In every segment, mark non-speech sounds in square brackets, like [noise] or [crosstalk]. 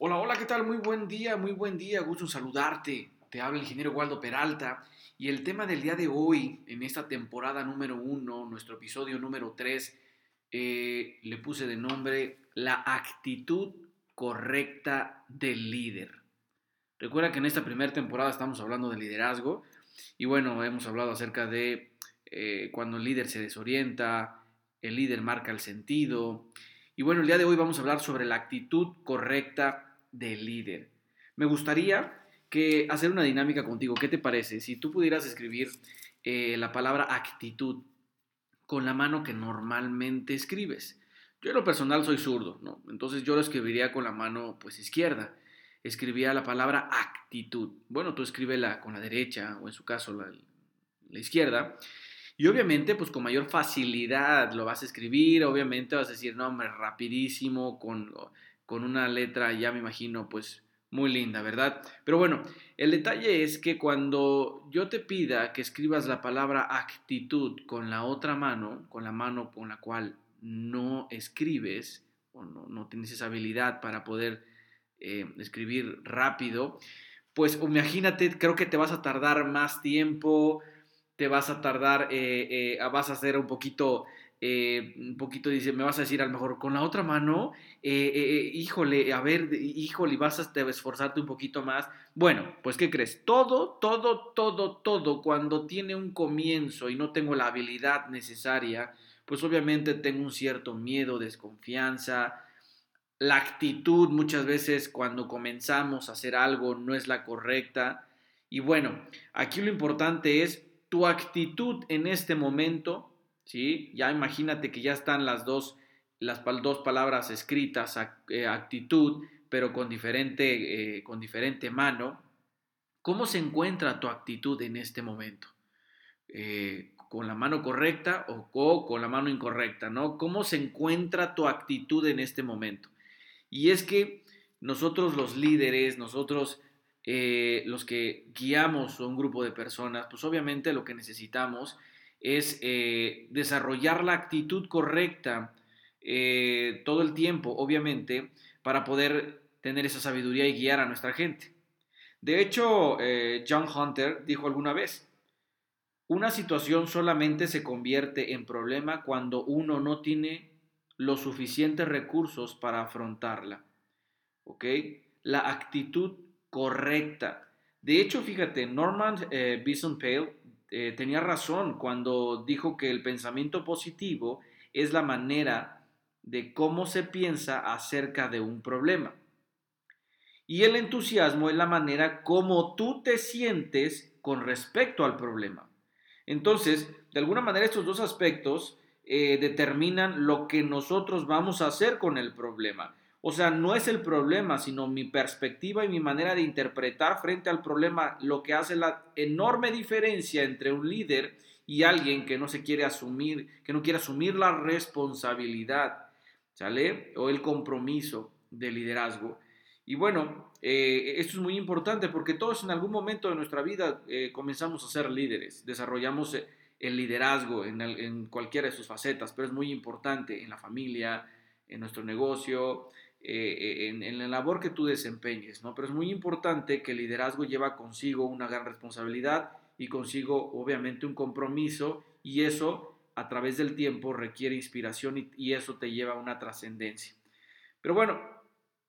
Hola, hola, ¿qué tal? Muy buen día, muy buen día, gusto en saludarte. Te habla el ingeniero Waldo Peralta y el tema del día de hoy, en esta temporada número uno, nuestro episodio número tres, eh, le puse de nombre La actitud correcta del líder. Recuerda que en esta primera temporada estamos hablando de liderazgo y bueno, hemos hablado acerca de eh, cuando el líder se desorienta, el líder marca el sentido. Y bueno, el día de hoy vamos a hablar sobre la actitud correcta de líder. Me gustaría que hacer una dinámica contigo. ¿Qué te parece? Si tú pudieras escribir eh, la palabra actitud con la mano que normalmente escribes. Yo en lo personal soy zurdo, ¿no? Entonces yo lo escribiría con la mano pues izquierda. Escribía la palabra actitud. Bueno, tú escríbela con la derecha o en su caso la, izquierda. Y obviamente, pues con mayor facilidad lo vas a escribir, obviamente vas a decir, no, hombre, rapidísimo, con con una letra ya me imagino pues muy linda, ¿verdad? Pero bueno, el detalle es que cuando yo te pida que escribas la palabra actitud con la otra mano, con la mano con la cual no escribes o no, tienes esa habilidad para poder eh, escribir rápido, pues imagínate, creo que te vas a tardar más tiempo, te vas a tardar, eh, eh, vas a hacer un poquito eh, un poquito dice, me vas a decir a lo mejor con la otra mano, eh, eh, híjole, a ver, híjole, vas a esforzarte un poquito más. Bueno, pues ¿qué crees? Todo, todo, todo, todo, cuando tiene un comienzo y no tengo la habilidad necesaria, pues obviamente tengo un cierto miedo, desconfianza. La actitud muchas veces cuando comenzamos a hacer algo no es la correcta. Y bueno, aquí lo importante es tu actitud en este momento ¿sí? Ya imagínate que ya están las dos, las dos palabras escritas, eh, actitud, pero con diferente, eh, con diferente mano. ¿Cómo se encuentra tu actitud en este momento? Eh, ¿Con la mano correcta o, con la mano incorrecta? ¿no? ¿Cómo se encuentra tu actitud en este momento? Y es que nosotros los líderes, nosotros los que guiamos a un grupo de personas, pues obviamente lo que necesitamos es eh, desarrollar la actitud correcta eh, todo el tiempo, obviamente, para poder tener esa sabiduría y guiar a nuestra gente. De hecho, eh, John Hunter dijo alguna vez, una situación solamente se convierte en problema cuando uno no tiene los suficientes recursos para afrontarla. ¿Ok? La actitud correcta. De hecho, fíjate, Norman Bison Pale eh, tenía razón cuando dijo que el pensamiento positivo es la manera de cómo se piensa acerca de un problema. Y el entusiasmo es la manera como tú te sientes con respecto al problema. Entonces, de alguna manera estos dos aspectos eh, determinan lo que nosotros vamos a hacer con el problema. O sea, no es el problema, sino mi perspectiva y mi manera de interpretar frente al problema lo que hace la enorme diferencia entre un líder y alguien que no se quiere asumir, que no quiere asumir la responsabilidad, ¿sale? O el compromiso de liderazgo. Y bueno, eh, esto es muy importante porque todos en algún momento de nuestra vida eh, comenzamos a ser líderes, desarrollamos eh, el liderazgo en, en cualquiera de sus facetas, pero es muy importante en la familia, en nuestro negocio, eh, en, la labor que tú desempeñes, ¿no? Pero es muy importante que el liderazgo lleva consigo una gran responsabilidad y consigo obviamente un compromiso y eso a través del tiempo requiere inspiración y, eso te lleva a una trascendencia. Pero bueno,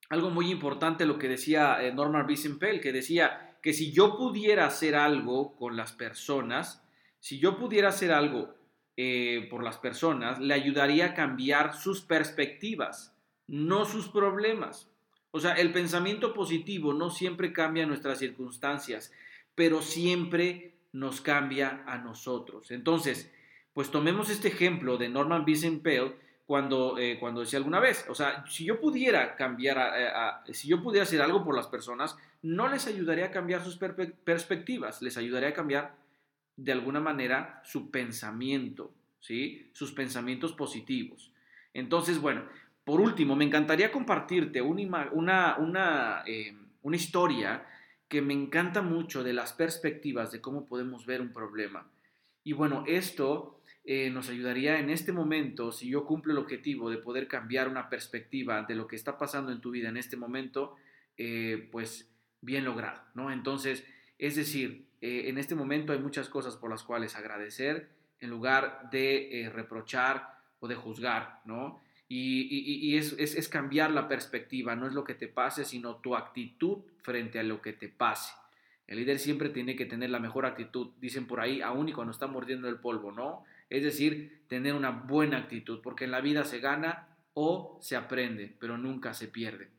algo muy importante lo que decía eh, Norman Wiesenfeld, que decía que si yo pudiera hacer algo con las personas, si yo pudiera hacer algo eh, por las personas, le ayudaría a cambiar sus perspectivas no sus problemas. O sea, el pensamiento positivo no siempre cambia nuestras circunstancias, pero siempre nos cambia a nosotros. Entonces, pues tomemos este ejemplo de Norman Vincent Peale cuando, eh, cuando decía alguna vez, o sea, si yo pudiera cambiar, si yo pudiera hacer algo por las personas, no les ayudaría a cambiar sus perspectivas, les ayudaría a cambiar de alguna manera su pensamiento, ¿sí? Sus pensamientos positivos. Entonces, bueno, por último, me encantaría compartirte una, una, eh, una, historia que me encanta mucho de las perspectivas de cómo podemos ver un problema. Y bueno, esto eh, nos ayudaría en este momento, si yo cumplo el objetivo de poder cambiar una perspectiva de lo que está pasando en tu vida en este momento, eh, pues bien logrado, ¿no? Entonces, es decir, en este momento hay muchas cosas por las cuales agradecer en lugar de reprochar o de juzgar, ¿no? Y, es, cambiar la perspectiva, no es lo que te pase, sino tu actitud frente a lo que te pase. El líder siempre tiene que tener la mejor actitud, dicen por ahí, aún y cuando está mordiendo el polvo, ¿no? Es decir, tener una buena actitud, porque en la vida se gana o se aprende, pero nunca se pierde.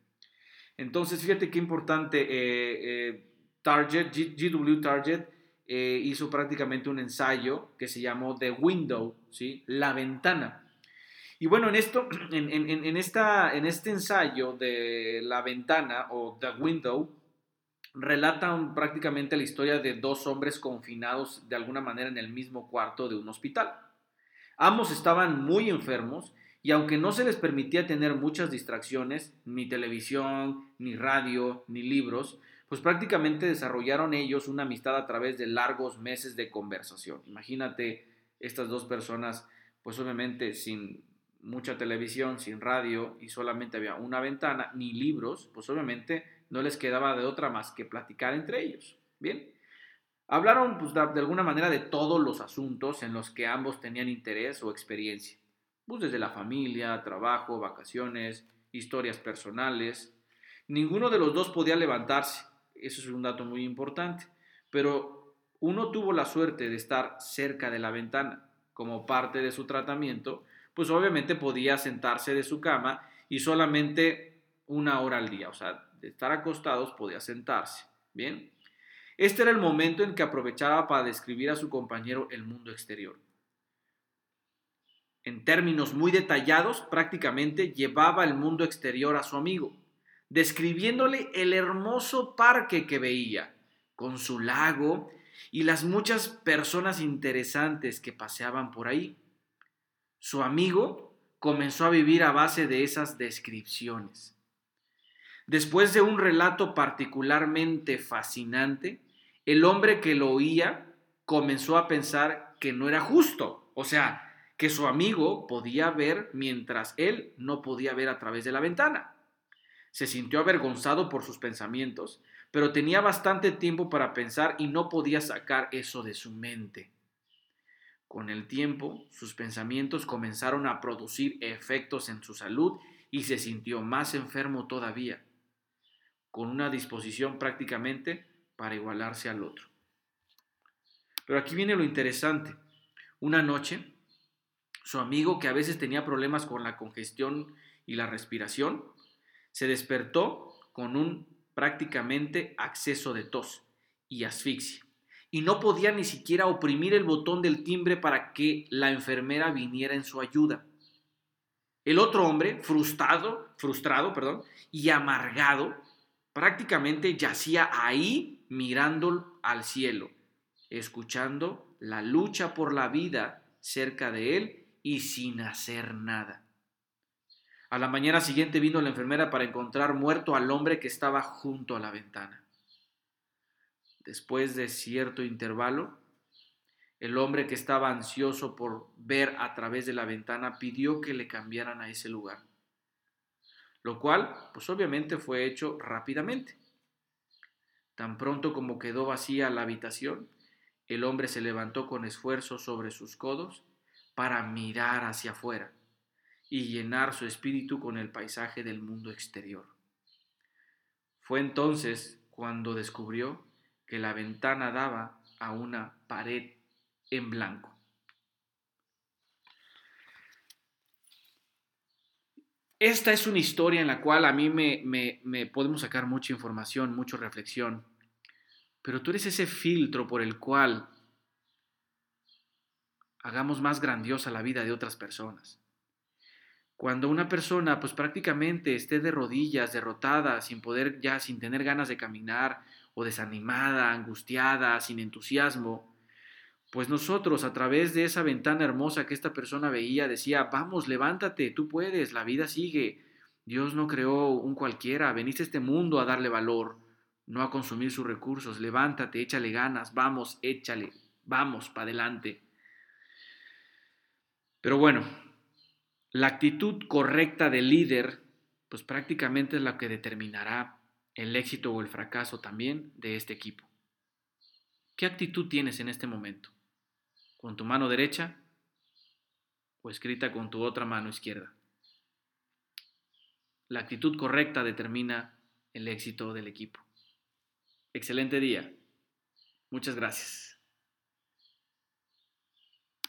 Entonces, fíjate qué importante, eh, eh, Target, GW Target, eh, hizo prácticamente un ensayo que se llamó The Window, ¿sí? La ventana. Y bueno, en esto, [clears throat] en, esta, en este ensayo de la ventana o The Window, relatan prácticamente la historia de dos hombres confinados de alguna manera en el mismo cuarto de un hospital. Ambos estaban muy enfermos y aunque no se les permitía tener muchas distracciones, ni televisión, ni radio, ni libros, pues prácticamente desarrollaron ellos una amistad a través de largos meses de conversación. Imagínate estas dos personas, pues obviamente sin mucha televisión, sin radio y solamente había una ventana, ni libros, pues obviamente no les quedaba de otra más que platicar entre ellos. Bien, hablaron pues, de, alguna manera de todos los asuntos en los que ambos tenían interés o experiencia, pues desde la familia, trabajo, vacaciones, historias personales. Ninguno de los dos podía levantarse, eso es un dato muy importante, pero uno tuvo la suerte de estar cerca de la ventana como parte de su tratamiento pues obviamente podía sentarse de su cama y solamente una hora al día, o sea, de estar acostados podía sentarse. Bien, este era el momento en que aprovechaba para describir a su compañero el mundo exterior. En términos muy detallados, prácticamente llevaba el mundo exterior a su amigo, describiéndole el hermoso parque que veía, con su lago y las muchas personas interesantes que paseaban por ahí. Su amigo comenzó a vivir a base de esas descripciones. Después de un relato particularmente fascinante, el hombre que lo oía comenzó a pensar que no era justo, o sea, que su amigo podía ver mientras él no podía ver a través de la ventana. Se sintió avergonzado por sus pensamientos, pero tenía bastante tiempo para pensar y no podía sacar eso de su mente. Con el tiempo, sus pensamientos comenzaron a producir efectos en su salud y se sintió más enfermo todavía, con una disposición prácticamente para igualarse al otro. Pero aquí viene lo interesante. Una noche, su amigo, que a veces tenía problemas con la congestión y la respiración, se despertó con un prácticamente acceso de tos y asfixia y no podía ni siquiera oprimir el botón del timbre para que la enfermera viniera en su ayuda. El otro hombre, frustrado, frustrado, perdón, y amargado, prácticamente yacía ahí mirando al cielo, escuchando la lucha por la vida cerca de él y sin hacer nada. A la mañana siguiente vino la enfermera para encontrar muerto al hombre que estaba junto a la ventana. Después de cierto intervalo, el hombre que estaba ansioso por ver a través de la ventana pidió que le cambiaran a ese lugar, lo cual, pues obviamente fue hecho rápidamente. Tan pronto como quedó vacía la habitación, el hombre se levantó con esfuerzo sobre sus codos para mirar hacia afuera y llenar su espíritu con el paisaje del mundo exterior. Fue entonces cuando descubrió que la ventana daba a una pared en blanco. Esta es una historia en la cual a mí me, me, podemos sacar mucha información, mucha reflexión, pero tú eres ese filtro por el cual hagamos más grandiosa la vida de otras personas. Cuando una persona pues prácticamente esté de rodillas, derrotada, sin poder ya, sin tener ganas de caminar, o desanimada, angustiada, sin entusiasmo, pues nosotros a través de esa ventana hermosa que esta persona veía decía, vamos, levántate, tú puedes, la vida sigue. Dios no creó un cualquiera, veniste a este mundo a darle valor, no a consumir sus recursos. Levántate, échale ganas, vamos, échale, vamos, para adelante. Pero bueno, la actitud correcta del líder, pues prácticamente es la que determinará el éxito o el fracaso también de este equipo. ¿Qué actitud tienes en este momento? ¿Con tu mano derecha o escrita con tu otra mano izquierda? La actitud correcta determina el éxito del equipo. Excelente día. Muchas gracias.